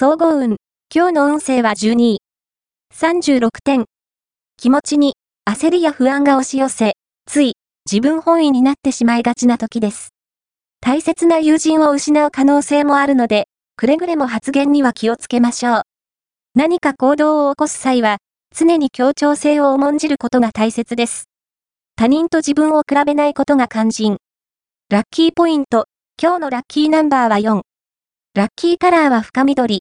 総合運。今日の運勢は12位。36点。気持ちに焦りや不安が押し寄せ、つい自分本位になってしまいがちな時です。大切な友人を失う可能性もあるので、くれぐれも発言には気をつけましょう。何か行動を起こす際は、常に協調性を重んじることが大切です。他人と自分を比べないことが肝心。ラッキーポイント。今日のラッキーナンバーは4。ラッキーカラーは深緑。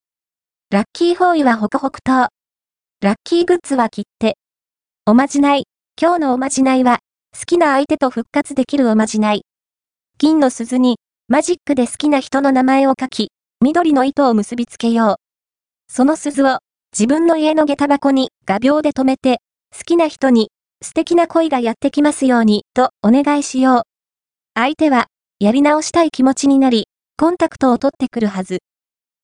ラッキーフォーイはホクホク糖。ラッキーグッズは切手。おまじない。今日のおまじないは、好きな相手と復活できるおまじない。金の鈴に、マジックで好きな人の名前を書き、緑の糸を結びつけよう。その鈴を、自分の家の下駄箱に画鋲で留めて、好きな人に、素敵な恋がやってきますように、とお願いしよう。相手は、やり直したい気持ちになり、コンタクトを取ってくるはず。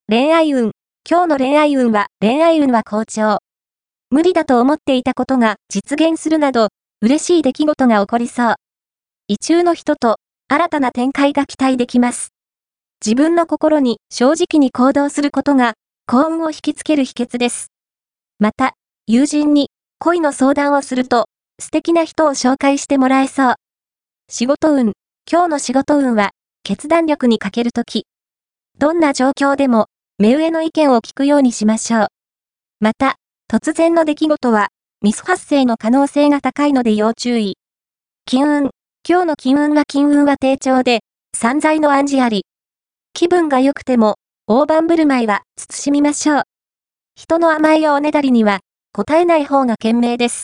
恋愛運。今日の恋愛運は、恋愛運は好調。無理だと思っていたことが実現するなど、嬉しい出来事が起こりそう。異中の人と、新たな展開が期待できます。自分の心に正直に行動することが、幸運を引きつける秘訣です。また、友人に恋の相談をすると、素敵な人を紹介してもらえそう。仕事運。今日の仕事運は、決断力に欠けるとき。どんな状況でも、目上の意見を聞くようにしましょう。また、突然の出来事は、ミス発生の可能性が高いので要注意。金運。今日の金運は金運は低調で、散財の暗示あり。気分が良くても、大盤振る舞いは慎みましょう。人の甘えやおねだりには、答えない方が賢明です。